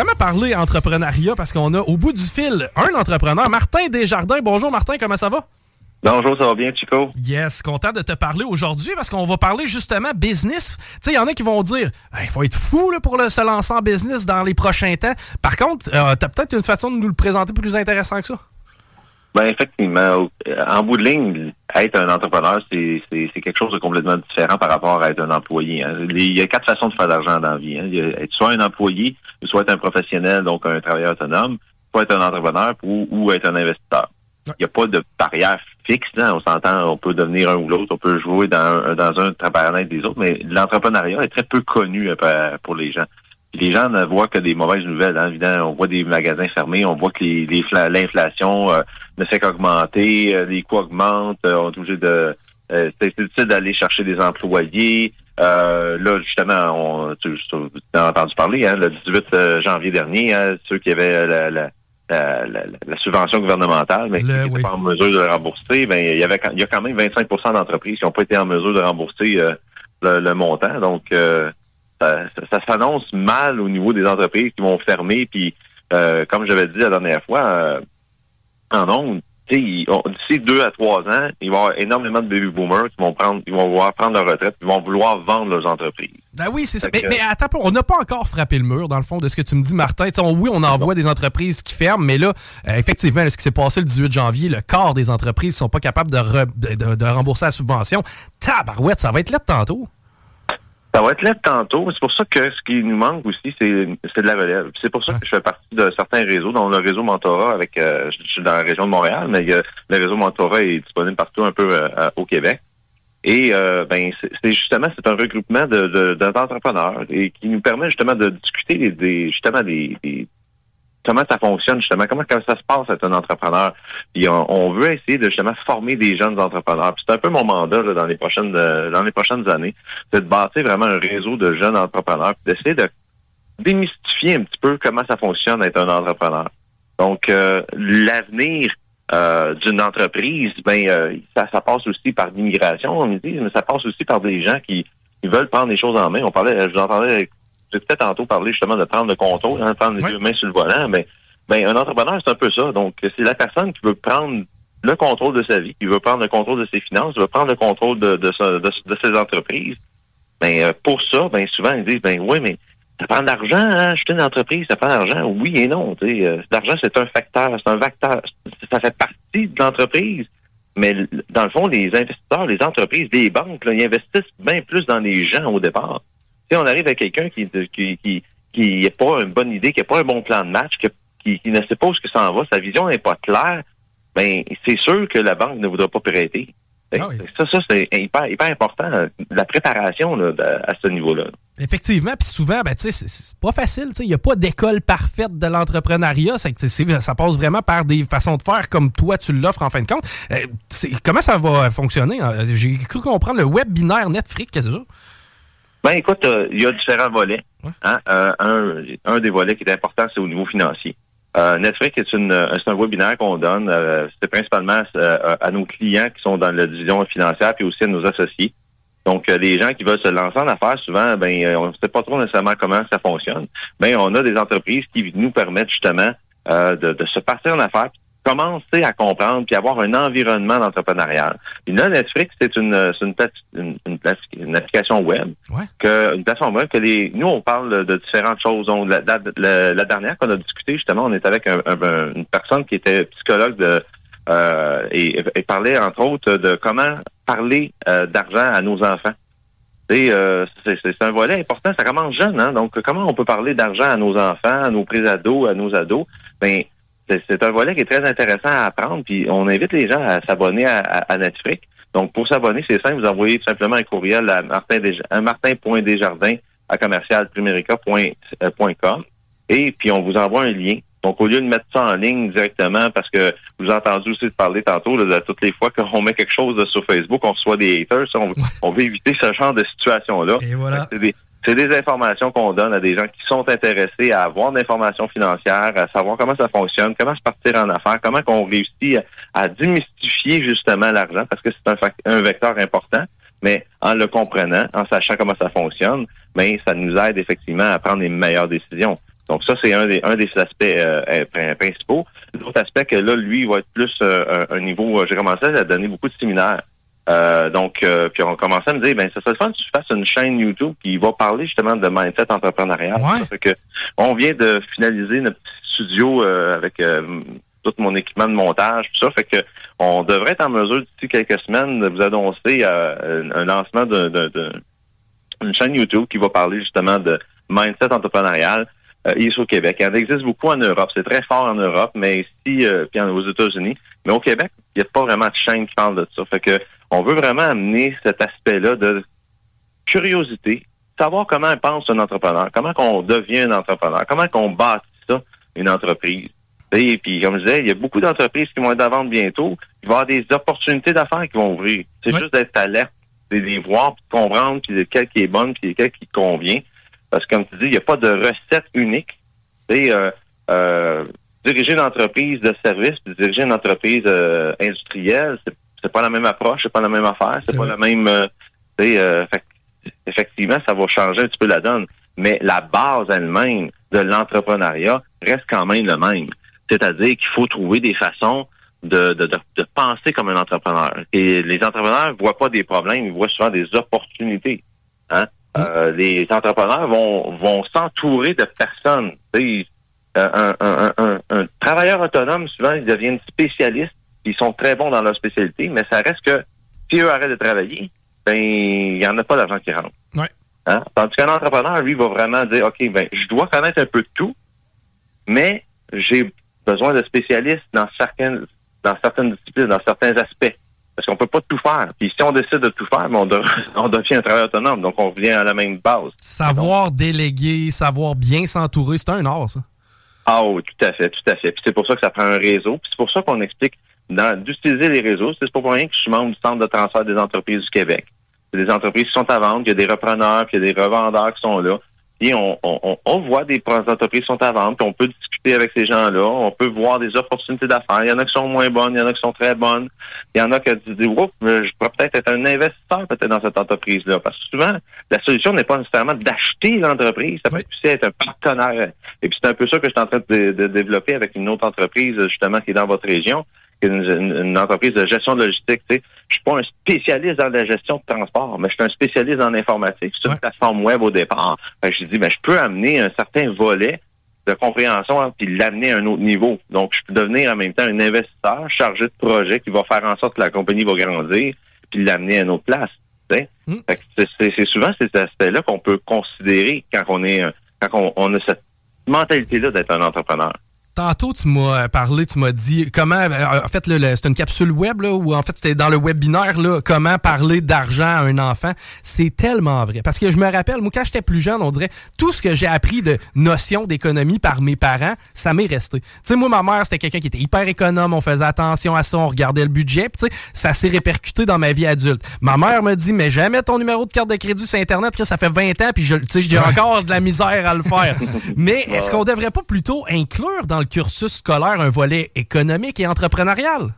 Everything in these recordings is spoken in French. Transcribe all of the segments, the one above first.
Comment parler entrepreneuriat? Parce qu'on a au bout du fil un entrepreneur, Martin Desjardins. Bonjour Martin, comment ça va? Bonjour, ça va bien, Chico? Yes, content de te parler aujourd'hui parce qu'on va parler justement business. Tu sais, il y en a qui vont dire il faut être fou là, pour le, se lancer en business dans les prochains temps. Par contre, euh, tu as peut-être une façon de nous le présenter plus intéressant que ça. Ben effectivement, en bout de ligne, être un entrepreneur, c'est quelque chose de complètement différent par rapport à être un employé. hein. Il y a quatre façons de faire de l'argent dans la vie. hein. Il y a être soit un employé, soit être un professionnel, donc un travailleur autonome, soit être un entrepreneur ou, ou être un investisseur. Il n'y a pas de barrière fixe. Là. On s'entend, on peut devenir un ou l'autre, on peut jouer dans, un- dans un travaillant des autres, mais l'entrepreneuriat est très peu connu euh, pour les gens. Les gens ne voient que des mauvaises nouvelles. Hein. Évidemment, on voit des magasins fermés, on voit que les- les l'inflation euh, ne fait qu'augmenter, euh, les coûts augmentent, euh, on est obligé de... euh, c'est c'est difficile d'aller chercher des employés. Euh, là, justement, on, tu, tu as entendu parler, hein, le 18 euh, janvier dernier, hein, ceux qui avaient la, la, la, la- la subvention gouvernementale, mais qui n'étaient pas en mesure de le rembourser, ben, il y avait il y a quand même 25% d'entreprises qui n'ont pas été en mesure de rembourser euh, le, le montant. Donc, euh, ça, ça- ça s'annonce mal au niveau des entreprises qui vont fermer. Puis, euh, comme j'avais dit la dernière fois, euh, en ondes, d'ici deux à trois ans, il va y avoir énormément de baby boomers qui vont prendre, ils vont vouloir prendre leur retraite, ils vont vouloir vendre leurs entreprises. Ben oui, c'est ça. Mais, que- mais attends, on n'a pas encore frappé le mur, dans le fond, de ce que tu me dis, Martin. On- oui, on en voit des entreprises qui ferment, mais là, euh, effectivement, là, ce qui s'est passé le 18 janvier, le quart des entreprises sont pas capables de, re- de, de- de rembourser la subvention. Tabarouette, ça va être là de tantôt. Ça va être là tantôt. C'est pour ça que ce qui nous manque aussi, c'est c'est de la relève. C'est pour ça que je fais partie de certains réseaux, dont le réseau Mentorat avec euh, je suis dans la région de Montréal, mais euh, le réseau Mentorat est disponible partout un peu euh, au Québec. Et euh, ben c'est justement c'est un regroupement de de- d'entrepreneurs et qui nous permet justement de discuter des, des- justement des, des- comment ça fonctionne justement? Comment comment ça se passe être un entrepreneur? Puis on, veut essayer de justement former des jeunes entrepreneurs. Puis c'est un peu mon mandat dans les prochaines euh, dans les prochaines années, c'est de bâtir vraiment un réseau de jeunes entrepreneurs, puis d'essayer de démystifier un petit peu comment ça fonctionne être un entrepreneur. Donc euh, l'avenir euh, d'une entreprise, ben ça, passe aussi par l'immigration, on me dit, mais ça passe aussi par des gens qui, veulent prendre les choses en main. On parlait, je vous en parlais, j'ai peut-être tantôt parlé justement de prendre le contrôle, hein, prendre les deux mains sur le volant, mais ben un entrepreneur c'est un peu ça. Donc c'est la personne qui veut prendre le contrôle de sa vie, qui veut prendre le contrôle de ses finances, qui veut prendre le contrôle de, de, de, de ses entreprises. Ben euh, pour ça, ben souvent ils disent ben oui, mais ça prend de l'argent, hein, acheter une entreprise, ça prend de l'argent. Oui et non. euh, L'argent, c'est un facteur, c'est un vecteur. Ça fait partie de l'entreprise. mais dans le fond, les investisseurs, les entreprises, les banques, ils investissent bien plus dans les gens au départ. Si on arrive à quelqu'un qui qui, qui qui n'a pas une bonne idée, qui n'a pas un bon plan de match, qui, qui, ne sait pas où ça en va, sa vision n'est pas claire, ben c'est sûr que la banque ne voudra pas prêter. Ben, ah ça, ça c'est hyper, hyper important, la préparation là, à ce niveau-là. Effectivement, puis souvent, ben, c'est pas facile. Il n'y a pas d'école parfaite de l'entrepreneuriat. Ça passe vraiment par des façons de faire comme toi, tu l'offres en fin de compte. Euh, comment ça va fonctionner? J'ai cru comprendre le web binaire Netflix, qu'est-ce que c'est ça? Ben écoute, euh, il y a différents volets. Hein? Euh, un, un, des volets qui est important, c'est au niveau financier. Euh, Netflix est, une, c'est un webinaire qu'on donne. c'est principalement à nos clients qui sont dans la division financière, puis aussi à nos associés. Donc, les gens qui veulent se lancer en affaires, souvent, ben, on ne sait pas trop nécessairement comment ça fonctionne. Ben, on a des entreprises qui nous permettent justement de, de, se partir en affaires, commencer à comprendre puis avoir un environnement d'entrepreneuriat. Et là, Netflix, c'est une, une, une, une, application web, que, une plateforme web que les, nous, on parle de différentes choses. Donc, la, la, dernière qu'on a discuté, justement, on est avec une personne qui était psychologue de, euh, et, parlait, entre autres, de comment parler euh, d'argent à nos enfants. Euh, c'est un volet important. Ça commence jeune, hein? Donc, comment on peut parler d'argent à nos enfants, à nos pré-ados, à nos ados? Ben, c'est un volet qui est très intéressant à apprendre. Puis on invite les gens à s'abonner à, Netflix. Donc, pour s'abonner, c'est simple, vous envoyez tout simplement un courriel à martin.desjardins à commercialprimerica.com et puis on vous envoie un lien. Donc, au lieu de mettre ça en ligne directement, parce que vous avez entendu aussi parler tantôt, de toutes les fois qu'on met quelque chose sur Facebook, on reçoit des haters, on, veut éviter ce genre de situation-là. Et voilà c'est des informations qu'on donne à des gens qui sont intéressés à avoir de l'information financière, à savoir comment ça fonctionne, comment se partir en affaires, comment qu'on réussit à, démystifier justement l'argent, parce que c'est un, un, vecteur important, mais en le comprenant, en sachant comment ça fonctionne, mais ben, ça nous aide effectivement à prendre les meilleures décisions. Donc ça, c'est un des, un des aspects euh, principaux. L'autre aspect que là, lui, va être plus euh, un, niveau, j'ai commencé à donner beaucoup de séminaires. Euh, donc, euh, puis on commençait à me dire, ben, ça serait le fun que tu fasses une chaîne YouTube qui va parler justement de mindset entrepreneurial. Ouais. que on vient de finaliser notre petit studio euh, avec tout mon équipement de montage, tout ça. Fait que on devrait être en mesure d'ici quelques semaines de vous annoncer un lancement d'une chaîne YouTube qui va parler justement de mindset entrepreneurial. ici au Québec. Il en existe beaucoup en Europe. C'est très fort en Europe, mais ici, puis aux États-Unis. Mais au Québec, il n'y a pas vraiment de chaîne qui parle de ça. Fait que on veut vraiment amener cet aspect-là de curiosité, savoir comment pense un entrepreneur, comment qu'on devient un entrepreneur, comment qu'on bâtit ça, une entreprise. Et puis, comme je disais, il y a beaucoup d'entreprises qui vont être à vendre bientôt. Il va y avoir des opportunités d'affaires qui vont ouvrir. C'est juste d'être alerte, de les voir, puis de comprendre, puis qui est bonne, puis lequel qui convient. Parce que, comme tu dis, il n'y a pas de recette unique. Tu euh, euh, diriger une entreprise de service, puis diriger une entreprise euh, industrielle, c'est c'est pas la même approche, c'est pas la même affaire, c'est pas la même. Euh, euh effectivement, ça va changer un petit peu la donne, mais la base elle-même de l'entrepreneuriat reste quand même le même. C'est-à-dire qu'il faut trouver des façons de, de, de, penser comme un entrepreneur. Et les entrepreneurs voient pas des problèmes, ils voient souvent des opportunités. Hein? Mmh. Euh, les entrepreneurs vont, vont s'entourer de personnes. Euh, un, un, un, un, travailleur autonome, souvent, ils deviennent spécialistes ils sont très bons dans leur spécialité, mais ça reste que si eux arrêtent de travailler, ben il n'y en a pas d'argent qui rentre. Ouais. Hein? Tandis qu'un entrepreneur, lui, va vraiment dire OK, ben je dois connaître un peu de tout, mais j'ai besoin de spécialistes dans certaines dans certaines disciplines, dans certains aspects. Parce qu'on peut pas tout faire. Puis si on décide de tout faire, ben, on, devient un travailleur autonome. Donc on revient à la même base. Savoir déléguer, savoir bien s'entourer, c'est un art, ça. Ah oui, tout à fait, tout à fait. Puis c'est pour ça que ça prend un réseau. Puis c'est pour ça qu'on explique d'utiliser les réseaux. C'est pas pour rien que je suis membre du Centre de transfert des entreprises du Québec. C'est des entreprises qui sont à vendre, il y a des repreneurs, puis il y a des revendeurs qui sont là. Puis on, on, on voit des entreprises qui sont à vendre, puis on peut discuter avec ces gens-là, on peut voir des opportunités d'affaires. Il y en a qui sont moins bonnes, il y en a qui sont très bonnes. Il y en a qui disent Oups, je pourrais peut-être être un investisseur peut-être dans cette entreprise-là. Parce que souvent, la solution n'est pas nécessairement d'acheter l'entreprise, ça peut aussi être un partenaire. Et puis c'est un peu ça que je suis en train de, de développer avec une autre entreprise, justement, qui est dans votre région une, entreprise de gestion de logistique. Tu sais. Je suis pas un spécialiste dans la gestion de transport, mais je suis un spécialiste en informatique. C'est une plateforme web au départ. je dis, ben, je peux amener un certain volet de compréhension, hein, puis l'amener à un autre niveau. Donc, je peux devenir en même temps un investisseur chargé de projet qui va faire en sorte que la compagnie va grandir, puis l'amener à une autre place. Mm. C'est souvent cet aspect-là qu'on peut considérer quand on est quand on a cette mentalité-là d'être un entrepreneur. Tantôt, tu m'as parlé, tu m'as dit comment. Euh, en fait, c'est une capsule web, là, ou en fait, c'était dans le webinaire, là, comment parler d'argent à un enfant. C'est tellement vrai. Parce que je me rappelle, moi, quand j'étais plus jeune, on dirait tout ce que j'ai appris de notion d'économie par mes parents, ça m'est resté. Tu sais, moi, ma mère, c'était quelqu'un qui était hyper économe, on faisait attention à ça, on regardait le budget, tu sais, ça s'est répercuté dans ma vie adulte. Ma mère me dit, mais jamais ton numéro de carte de crédit sur Internet, que ça fait 20 ans, puis je, tu sais, j'ai encore de la misère à le faire. mais est-ce qu'on devrait pas plutôt inclure dans le cursus scolaire un volet économique et entrepreneurial?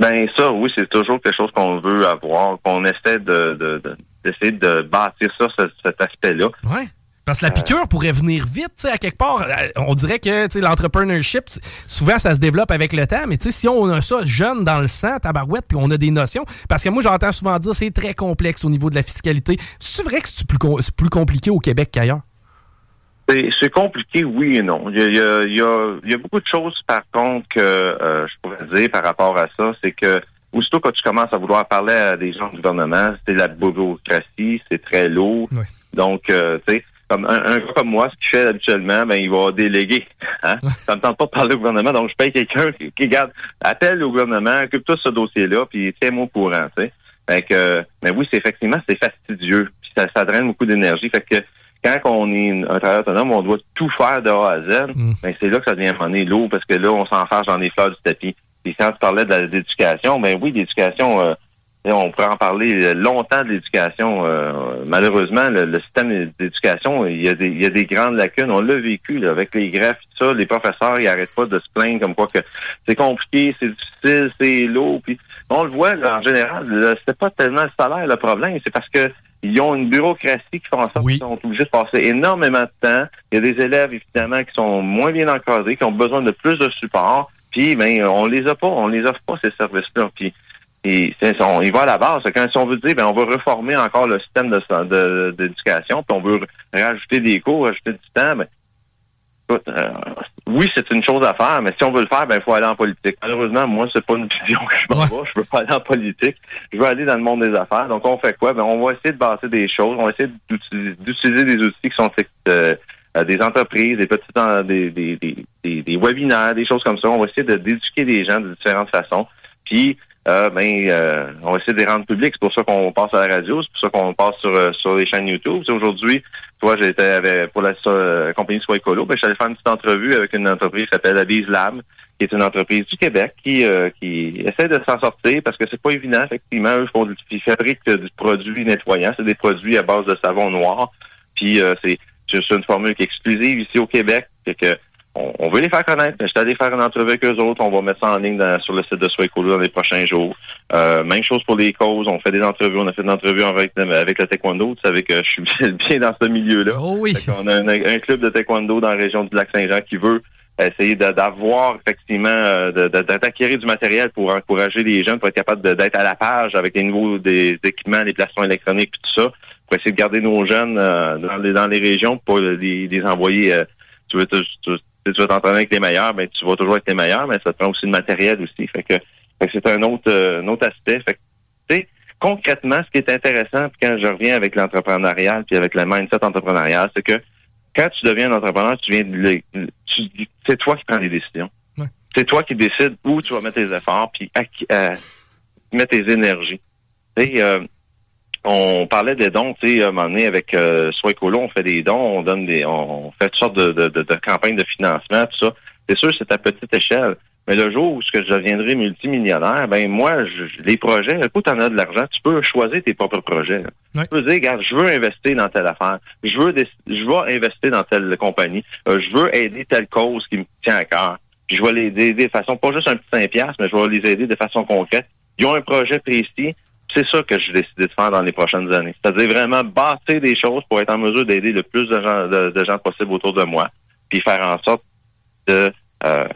Ben ça, oui, c'est toujours quelque chose qu'on veut avoir, qu'on essaie de, d'essayer de, bâtir ça, cet aspect-là. Oui. Parce que la piqûre pourrait venir vite, à quelque part. Euh, on dirait que l'entrepreneurship, souvent, ça se développe avec le temps. Mais si on a ça jeune dans le sang, tabarouette, puis on a des notions. Parce que moi, j'entends souvent dire c'est très complexe au niveau de la fiscalité. C'est vrai que c'est plus, plus compliqué au Québec qu'ailleurs? C'est compliqué, oui et non. Il y, a, il, y a, il y a, beaucoup de choses, par contre, que euh, je pourrais dire par rapport à ça. C'est que aussitôt que tu commences à vouloir parler à des gens du gouvernement, c'est la bureaucratie, c'est très lourd. Donc, euh, tu sais, comme un, gars comme moi, ce qu'il fait habituellement, ben il va déléguer. Hein? Ça me tente pas de parler au gouvernement, donc je paye quelqu'un qui, qui garde, appelle au gouvernement, occupe-toi ce dossier-là, puis tiens-moi au courant, tu sais. Fait que, mais oui, c'est effectivement, c'est fastidieux, puis ça, ça draine beaucoup d'énergie. Fait que quand on est un travailleur autonome, on doit tout faire de A à Z. Mm. Ben, c'est là que ça devient monnaie lourd parce que là, on s'enfarge dans les fleurs du tapis. Et quand tu parlais de l'éducation, ben oui, l'éducation, euh, on pourrait en parler longtemps de l'éducation. Euh, malheureusement, le, système d'éducation, il y, a des, il y a des grandes lacunes. On l'a vécu avec les greffes, tout ça. Les professeurs, ils arrêtent pas de se plaindre comme quoi que c'est compliqué, c'est difficile, c'est lourd. Puis on le voit en général, c'est pas tellement le salaire le problème, c'est parce que ils ont une bureaucratie qui fait en sorte qu'ils sont obligés de passer énormément de temps. Il y a des élèves, évidemment, qui sont moins bien encadrés, qui ont besoin de plus de support. Puis, ben, on les a pas, on les offre pas, ces services-là. Puis, et on, il va à la base. Quand si on veut dire, ben, on veut reformer encore le système d'éducation, de, puis on veut rajouter des cours, rajouter du temps, ben, euh, oui, c'est une chose à faire, mais si on veut le faire, ben il faut aller en politique. Malheureusement, moi, c'est pas une vision que je m'en vais. Je veux pas aller en politique. Je veux aller dans le monde des affaires. Donc, on fait quoi? Ben, on va essayer de bâtir des choses. On va essayer d'utiliser des outils qui sont euh, euh, des entreprises, des petites des, des, des, des, webinaires, des choses comme ça. On va essayer d'éduquer les gens de différentes façons. Puis euh, ben, euh, on va essayer de les rendre publics. C'est pour ça qu'on passe à la radio, c'est pour ça qu'on passe sur, euh, sur les chaînes YouTube. Aujourd'hui, toi, j'étais avec pour la compagnie Soit Écolo, ben, j'allais faire une petite entrevue avec une entreprise qui s'appelle Avise Lab, qui est une entreprise du Québec qui, qui essaie de s'en sortir parce que c'est pas évident, effectivement. Eux font du, ils fabriquent du produit nettoyant. C'est des produits à base de savon noir. Puis c'est c'est une formule qui est exclusive ici au Québec. que on, veut les faire connaître. Je suis allé faire une entrevue avec eux autres. On va mettre ça en ligne sur le site de Swaycolo dans les prochains jours. Euh, même chose pour les causes. On fait des entrevues. On a fait des entrevues avec, avec le taekwondo. Tu savais que je suis bien dans ce milieu-là. Oh oui. On a un, club de taekwondo dans la région du Lac-Saint-Jean qui veut essayer d'avoir effectivement euh, d'acquérir du matériel pour encourager les jeunes pour être capables d'être à la page avec les nouveaux des équipements, les placements électroniques tout ça, pour essayer de garder nos jeunes euh, dans, les, dans les régions pour les, les envoyer tu veux, si tu vas t'entraîner avec les meilleurs, ben tu vas toujours être les meilleurs, mais ça te prend aussi le matériel aussi. Fait que, c'est un autre euh, un autre aspect. Fait que, concrètement, ce qui est intéressant, puis quand je reviens avec l'entrepreneuriat, puis avec le mindset entrepreneurial, c'est que quand tu deviens un entrepreneur, tu viens de c'est toi qui prends les décisions. C'est toi qui décides où tu vas mettre tes efforts, puis à, à, mettre tes énergies. Euh, on parlait des dons, tu sais, à un moment donné, avec euh, Écolo, on fait des dons, on donne des, on fait toutes sortes de, de, de, campagnes de financement, tout ça. C'est sûr, c'est à petite échelle. Mais le jour où ce que je deviendrai multimillionnaire, ben moi, je, les projets, écoute, tu en as de l'argent, tu peux choisir tes propres projets. Tu peux dire, regarde, je veux investir dans telle affaire, je veux je veux investir dans telle compagnie, euh, je veux aider telle cause qui me tient à cœur. Puis je vais les aider de façon, pas juste un petit 5$, mais je vais les aider de façon concrète. Ils ont un projet précis, c'est ça que j'ai décidé de faire dans les prochaines années. C'est-à-dire vraiment bâtir des choses pour être en mesure d'aider le plus de gens, possible autour de moi, puis faire en sorte de euh,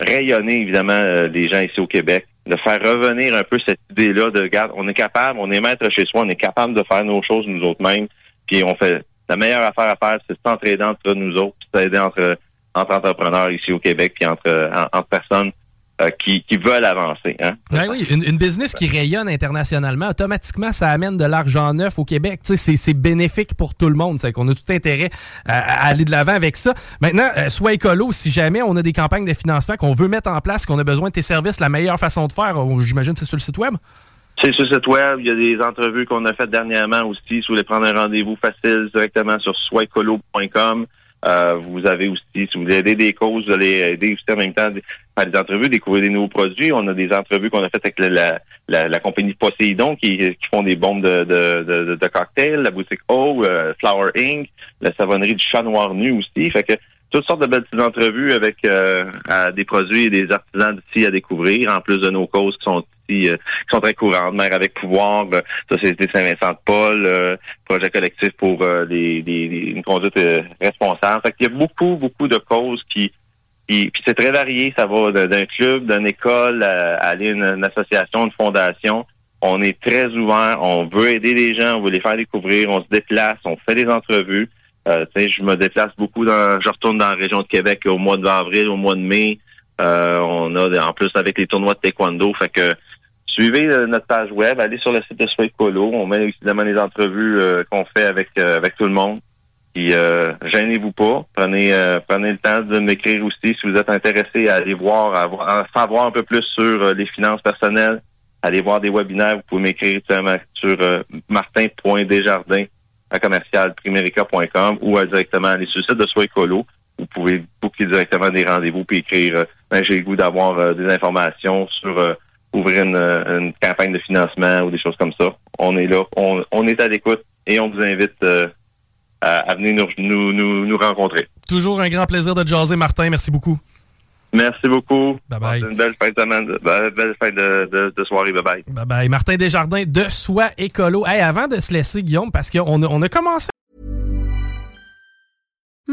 rayonner évidemment euh, les gens ici au Québec, de faire revenir un peu cette idée-là de regarde, on est capable, on est maître chez soi, on est capable de faire nos choses nous autres mêmes, puis on fait la meilleure affaire à faire, c'est s'entraider entre nous autres, s'aider entre entre entrepreneurs ici au Québec, puis entre, entre personnes euh, qui, qui, veulent avancer. Hein? Ben oui, une, une, business qui rayonne internationalement, automatiquement, ça amène de l'argent neuf au Québec. C'est bénéfique pour tout le monde. C'est qu'on a tout intérêt à, aller de l'avant avec ça. Maintenant, euh, soit écolo, si jamais on a des campagnes de financement qu'on veut mettre en place, qu'on a besoin de tes services, la meilleure façon de faire, j'imagine, c'est sur le site web? C'est sur le site web. Il y a des entrevues qu'on a faites dernièrement aussi. Si vous voulez prendre un rendez-vous facile directement sur soitécolo.com. Euh, vous avez aussi, si vous voulez aider des causes, vous allez aider aussi en même temps faire des entrevues, découvrir des nouveaux produits. On a des entrevues qu'on a faites avec la, la, la, compagnie Poseidon qui, qui font des bombes de, de, de, de cocktails, la boutique O, euh, Flower Inc., la savonnerie du chat noir nu aussi. Fait que toutes sortes de belles petites entrevues avec euh, des produits et des artisans d'ici à découvrir, en plus de nos causes qui sont ici, qui sont très courantes. Mère avec pouvoir, Société Saint-Vincent-de-Paul, projet collectif pour des, des, une conduite responsable. Fait qu'il y a beaucoup, beaucoup de causes qui puis, c'est très varié, ça va d'un club, d'une école à, aller une, association, une fondation. On est très ouvert, on veut aider les gens, on veut les faire découvrir, on se déplace, on fait des entrevues. Euh, je me déplace beaucoup, dans, je retourne dans la région de Québec au mois d'avril, au mois de mai. Euh, on a en plus avec les tournois de taekwondo, fait que suivez euh, notre page web, allez sur le site de Sweet Colo, on met évidemment les entrevues euh, qu'on fait avec avec tout le monde. Puis euh, gênez-vous pas. Prenez euh, prenez le temps de m'écrire aussi si vous êtes intéressé à aller voir, à, savoir un peu plus sur euh, les finances personnelles. Allez voir des webinaires. Vous pouvez m'écrire sur euh, martin.desjardins à commercial ou directement aller sur le site de Soi Écolo. Vous pouvez booker directement des rendez-vous puis écrire ben, j'ai le goût d'avoir des informations sur ouvrir une, une, campagne de financement ou des choses comme ça. On est là, on, on est à l'écoute et on vous invite à, venir nous, nous, nous, rencontrer. Toujours un grand plaisir de jaser, Martin. Merci beaucoup. Merci beaucoup. Bye bye. Une belle fin de semaine, belle fin de, de, de, soirée. Bye bye. Bye bye. Martin Desjardins de Soi Écolo. Hey, avant de se laisser, Guillaume, parce qu'on a, on a commencé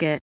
Market.